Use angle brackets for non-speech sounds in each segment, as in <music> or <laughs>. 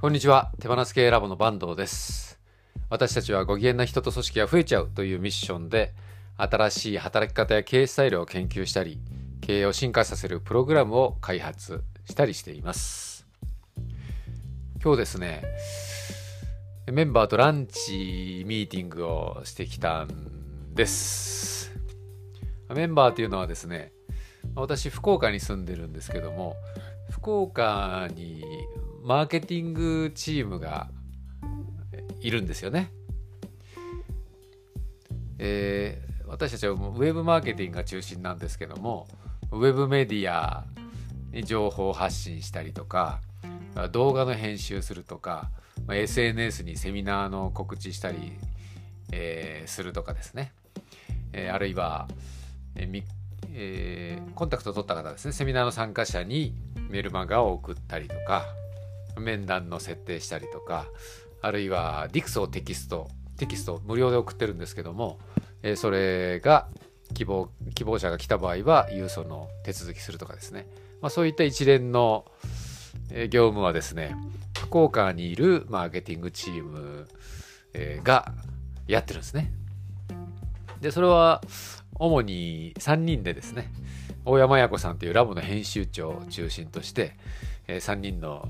こんにちは。手放す系ラボの坂東です。私たちはご機嫌な人と組織が増えちゃうというミッションで、新しい働き方や経営スタイルを研究したり、経営を進化させるプログラムを開発したりしています。今日ですね、メンバーとランチミーティングをしてきたんです。メンバーというのはですね、私福岡に住んでるんですけども、福岡にマーケティングチームがいるんですよね。えー私たちはウェブマーケティングが中心なんですけどもウェブメディアに情報発信したりとか動画の編集するとか SNS にセミナーの告知したり、えーするとかですね、えーあるいは、えーえーコンタクトを取った方ですね。セミナーの参加者にメルマガを送ったりとか。面談の設定したりとかあるいは DIX をテキストテキスト無料で送ってるんですけども、えーそれが希望希望者が来た場合は郵送の手続きするとかですね、まあ、そういった一連の、業務はですね福岡にいるマーケティングチーム、がやってるんですね。でそれは主に3人でですね大山彩子さんというラボの編集長を中心として、3人の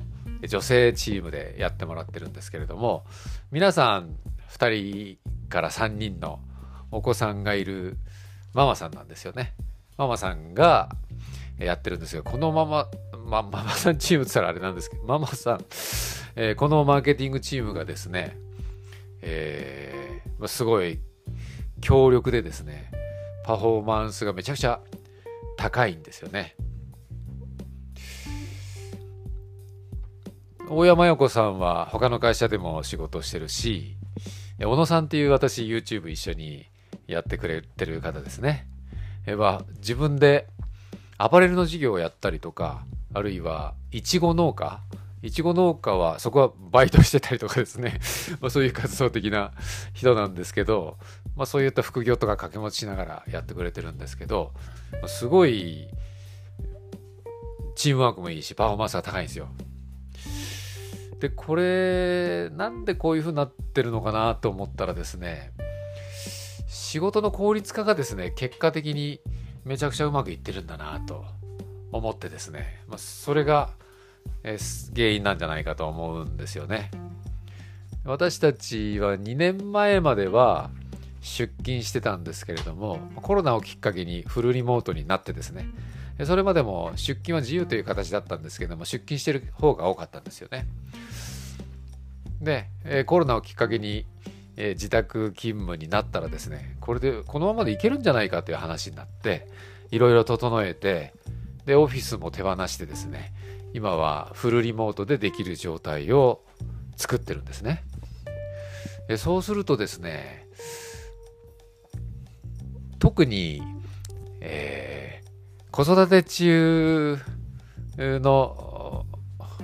女性チームでやってもらってるんですけれども皆さん2人から3人のお子さんがいるママさんなんですよね。ママさんがやってるんですよ。このママ、ま、ママさんチームって言ったらあれなんですけど、ママさん、えーこのマーケティングチームがですね、えーすごい強力でですね、パフォーマンスがめちゃくちゃ高いんですよね。大山洋子さんは他の会社でも仕事してるし、小野さんっていう私 YouTube 一緒にやってくれてる方ですね。えは自分でアパレルの事業をやったりとか、あるいはいちご農家いちご農家はそこはバイトしてたりとかですね、<laughs> まあ、そういう活動的な人なんですけど、まあ、そういった副業とか掛け持ちしながらやってくれてるんですけど、すごいチームワークもいいしパフォーマンスが高いんですよ。でこれなんでこういう風になってるのかなと思ったらですね仕事の効率化がですね結果的にめちゃくちゃうまくいってるんだなと思ってですね、まあ、それが、原因なんじゃないかと思うんですよね。私たちは2年前までは出勤してたんですけれどもコロナをきっかけにフルリモートになってですねそれまでも出勤は自由という形だったんですけども出勤してる方が多かったんですよね。で、えコロナをきっかけに、え自宅勤務になったらですねこれでこのままでいけるんじゃないかという話になっていろいろ整えてでオフィスも手放してですね今はフルリモートでできる状態を作ってるんですね。でそうするとですね特に、えー子育て中の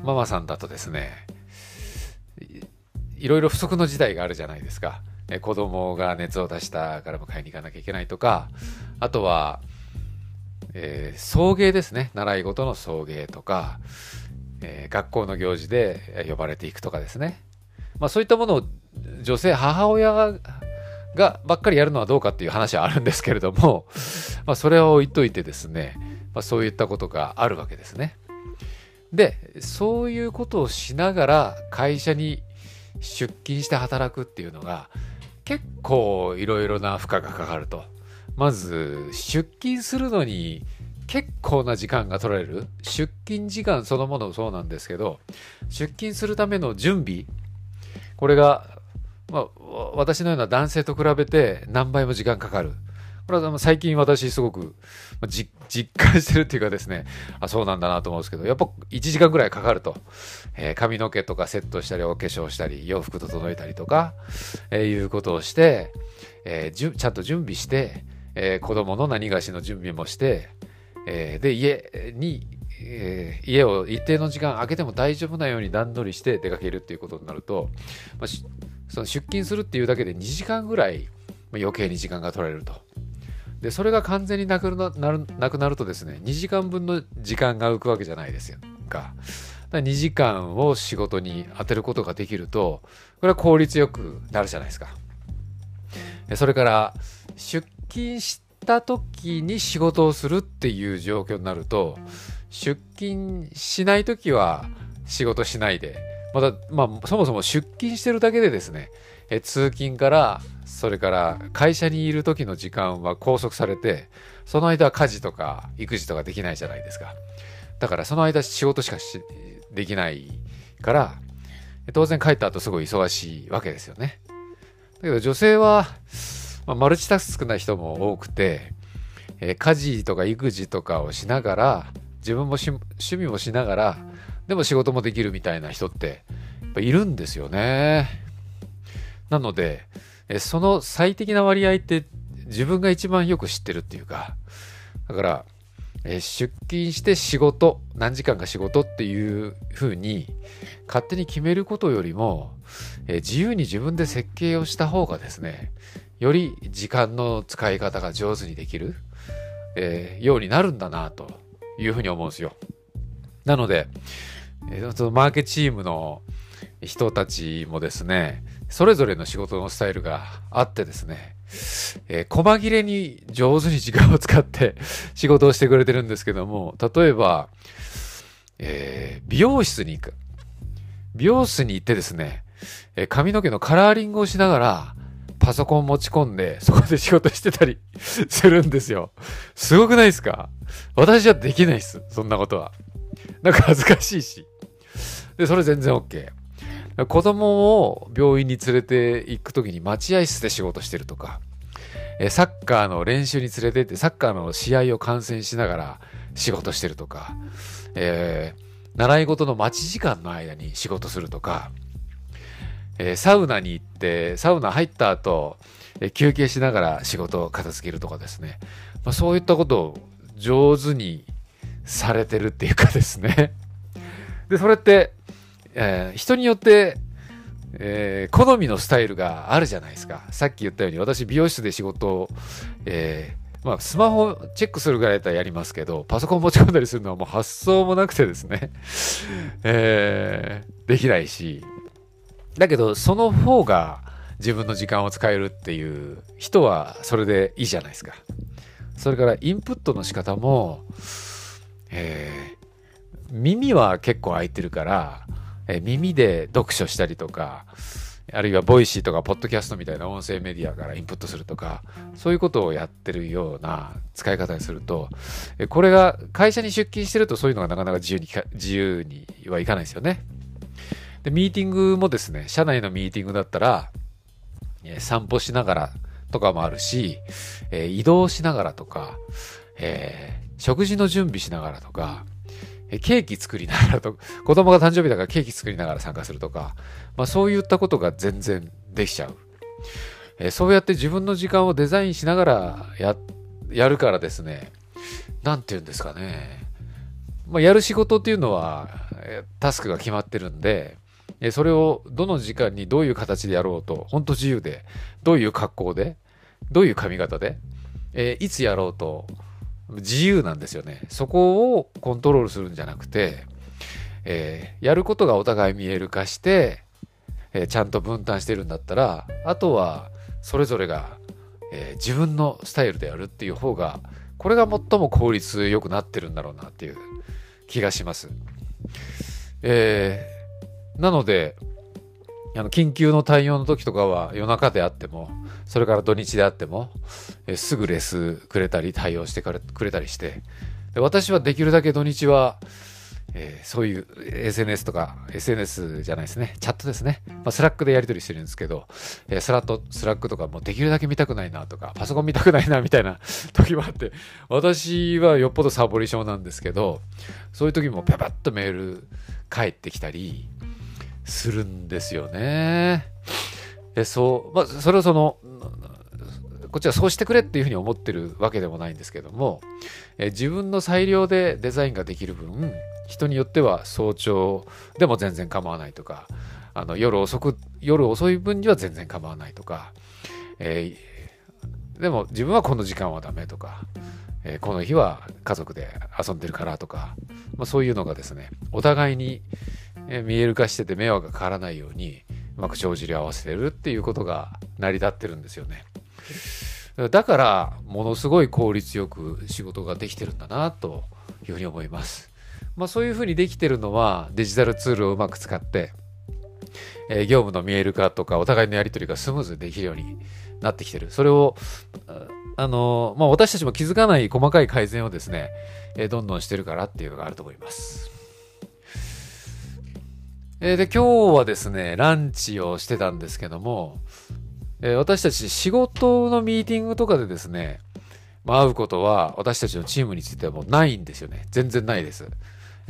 ママさんだとですねいろいろ不足の時代があるじゃないですか。え子供が熱を出したから迎えに行かなきゃいけないとか、あとは、えー送迎ですね。習い事の送迎とか、えー学校の行事で呼ばれていくとかですね。まあそういったものを女性、母親がばっかりやるのはどうかっていう話はあるんですけれども、<laughs> まあそれは置いといてですね、まあそういったことがあるわけですね。で、そういうことをしながら会社に出勤して働くっていうのが結構いろいろな負荷がかかると。まず出勤するのに結構な時間が取られる。出勤時間そのものもそうなんですけど、出勤するための準備、これが、まあ、私のような男性と比べて何倍も時間かかる。これは最近私すごく実感してるっていうかですね、あ、そうなんだなと思うんですけど、やっぱ1時間ぐらいかかると。えー髪の毛とかセットしたり、お化粧したり、洋服整えたりとか、えーいうことをして、えーちゃんと準備して、えー子供の何がしの準備もして、えーで、家に、えー家を一定の時間空けても大丈夫なように段取りして出かけるっていうことになると、まあその出勤するっていうだけで2時間ぐらい余計に時間が取られると。で、それが完全になくなるなくなるとですね、2時間分の時間が浮くわけじゃないですよか。2時間を仕事に当てることができるとこれは効率よくなるじゃないですか。それから出勤した時に仕事をするっていう状況になると出勤しない時は仕事しないでまた、まあ、そもそも出勤してるだけでですねえ通勤からそれから会社にいる時の時間は拘束されてその間は家事とか育児とかできないじゃないですか。だからその間仕事しかしできないから当然帰った後すごい忙しいわけですよね。だけど女性は、まあ、マルチタスクな人も多くて、え、家事とか育児とかをしながら自分も趣味もしながらでも仕事もできるみたいな人ってやっぱいるんですよねなのでその最適な割合って自分が一番よく知ってるっていうかだから出勤して仕事何時間か仕事っていうふうに勝手に決めることよりも自由に自分で設計をした方がですねより時間の使い方が上手にできる、えー、ようになるんだなというふうに思うんですよ。なので、そのマーケチームの人たちもですねそれぞれの仕事のスタイルがあってですね、えー、細切れに上手に時間を使って <laughs> 仕事をしてくれてるんですけども、例えば、えー、美容室に行く。美容室に行ってですね、えー、髪の毛のカラーリングをしながら、パソコン持ち込んで、そこで仕事してたり <laughs> するんですよ。すごくないですか？私はできないっす。そんなことは。なんか恥ずかしいし。で、それ全然 OK。子供を病院に連れて行く時に待合室で仕事してるとか、サッカーの練習に連れてってサッカーの試合を観戦しながら仕事してるとか、えー、習い事の待ち時間の間に仕事するとか、えー、サウナに行ってサウナ入った後、えー、休憩しながら仕事を片付けるとかですね、まあ、そういったことを上手にされてるっていうかですねでそれってえー、人によって、えー、好みのスタイルがあるじゃないですか。さっき言ったように、私、美容室で仕事を、えー、まあ、スマホチェックするぐらいだったらやりますけど、パソコン持ち込んだりするのはもう発想もなくてですね、<laughs> えー、できないし、だけど、その方が自分の時間を使えるっていう人はそれでいいじゃないですか。それからインプットの仕方も、えー、耳は結構開いてるから、え耳で読書したりとか、あるいはボイシーとかポッドキャストみたいな音声メディアからインプットするとか、そういうことをやってるような使い方にすると、これが会社に出勤してるとそういうのがなかなか自由に、自由にはいかないですよね。で、ミーティングもですね、社内のミーティングだったら、散歩しながらとかもあるし、移動しながらとか、えー、食事の準備しながらとか、ケーキ作りながらと、子供が誕生日だからケーキ作りながら参加するとか、まあそういったことが全然できちゃう。えそうやって自分の時間をデザインしながらや、やるからですね、なんて言うんですかね。まあ、やる仕事っていうのは、タスクが決まってるんで、それをどの時間にどういう形でやろうと、本当自由で、どういう格好で、どういう髪型で、えいつやろうと、自由なんですよね。そこをコントロールするんじゃなくて、えー、やることがお互い見える化して、えー、ちゃんと分担してるんだったら、あとはそれぞれが、えー、自分のスタイルでやるっていう方が、これが最も効率よくなってるんだろうなっていう気がします。えー、なので、あの緊急の対応の時とかは夜中であっても、それから土日であっても、えすぐレスくれたり対応してくれたりして、で私はできるだけ土日は、えー、そういう SNS とか、SNS じゃないですね、チャットですね。まあ、スラックでやり取りしてるんですけど、えー、スラット、スラックとかもできるだけ見たくないなとか、パソコン見たくないなみたいな <laughs> 時もあって、私はよっぽどサボり症なんですけど、そういう時もパパッとメール返ってきたりするんですよね。えそう、まあ、それをその、こっちはそうしてくれっていうふうに思ってるわけでもないんですけども、え自分の裁量でデザインができる分、人によっては早朝でも全然構わないとか、あの夜遅く、夜遅い分には全然構わないとか、えー、でも自分はこの時間はダメとか、えー、この日は家族で遊んでるからとか、まあ、そういうのがですねお互いに見える化してて迷惑がかからないようにうまく帳尻を合わせてるっていうことが成り立ってるんですよね。だからものすごい効率よく仕事ができてるんだなというふうに思います。まあ、そういうふうにできてるのはデジタルツールをうまく使って、え、業務の見える化とかお互いのやり取りがスムーズにできるようになってきてる。それを、あのまあ、私たちも気づかない細かい改善をですね、え、どんどんしてるからっていうのがあると思います。えー、で、今日はですね、ランチをしてたんですけども、えー、私たち仕事のミーティングとかでですね、まあ、会うことは私たちのチームについてはもうないんですよね。全然ないです。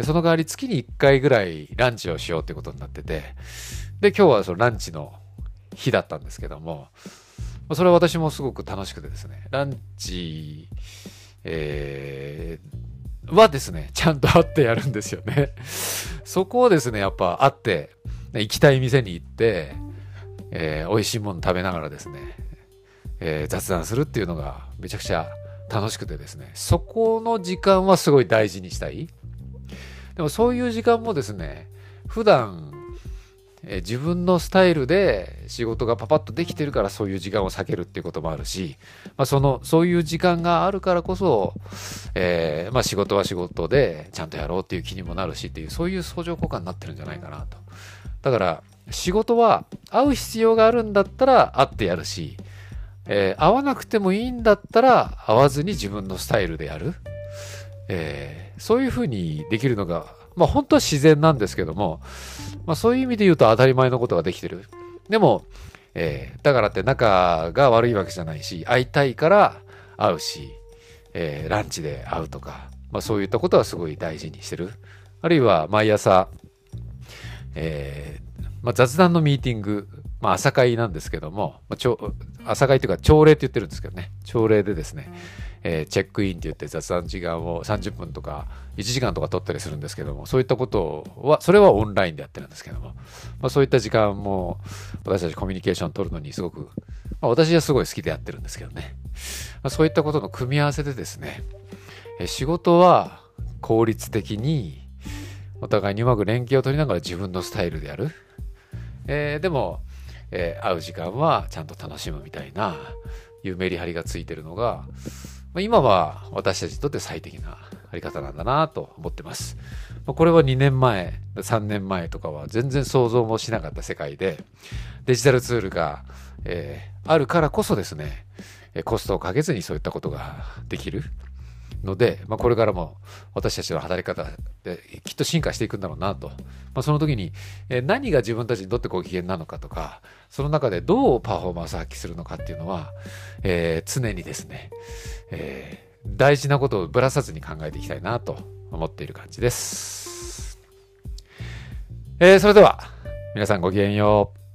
その代わり月に1回ぐらいランチをしようってことになってて、で、今日はそのランチの日だったんですけども、それは私もすごく楽しくてですね、ランチ、えー、はですね、ちゃんと会ってやるんですよね。<laughs> そこをですね、やっぱ会って、行きたい店に行って、えー、美味しいもの食べながらですね、えー、雑談するっていうのがめちゃくちゃ楽しくてですね、そこの時間はすごい大事にしたい。でもそういう時間もですね、普段、え自分のスタイルで仕事がパパッとできてるからそういう時間を避けるっていうこともあるし、まあ、そのそういう時間があるからこそ、えー、まあ、仕事は仕事でちゃんとやろうっていう気にもなるしっていうそういう相乗効果になってるんじゃないかなと。だから仕事は会う必要があるんだったら会ってやるし、えー、会わなくてもいいんだったら会わずに自分のスタイルでやる、えーそういうふうにできるのが、まあ本当は自然なんですけども、まあそういう意味で言うと当たり前のことができてる。でも、えー、だからって仲が悪いわけじゃないし、会いたいから会うし、えー、ランチで会うとか、まあそういったことはすごい大事にしてる。あるいは毎朝、えー、まあ、雑談のミーティング、まあ、朝会なんですけども、まあ、朝会というか朝礼って言ってるんですけどね、朝礼でですね、えー、チェックインって言って雑談時間を30分とか1時間とか取ったりするんですけども、そういったことは、それはオンラインでやってるんですけども、まあ、そういった時間も私たちコミュニケーション取るのにすごく、まあ、私はすごい好きでやってるんですけどね、まあ、そういったことの組み合わせでですね、えー、仕事は効率的にお互いにうまく連携を取りながら自分のスタイルでやる。えー、でも、えー、会う時間はちゃんと楽しむみたいな、いうメリハリがついてるのが、まあ、今は私たちにとって最適なあり方なんだなと思ってます。まあ、これは2年前、3年前とかは全然想像もしなかった世界で、デジタルツールが、えー、あるからこそですね、コストをかけずにそういったことができる。ので、まあ、これからも私たちの働き方できっと進化していくんだろうなと、まあ、その時に、何が自分たちにとってご機嫌なのかとかその中でどうパフォーマンス発揮するのかっていうのは、えー、常にですね、えー、大事なことをぶらさずに考えていきたいなと思っている感じです。えー、それでは皆さんごきげんよう。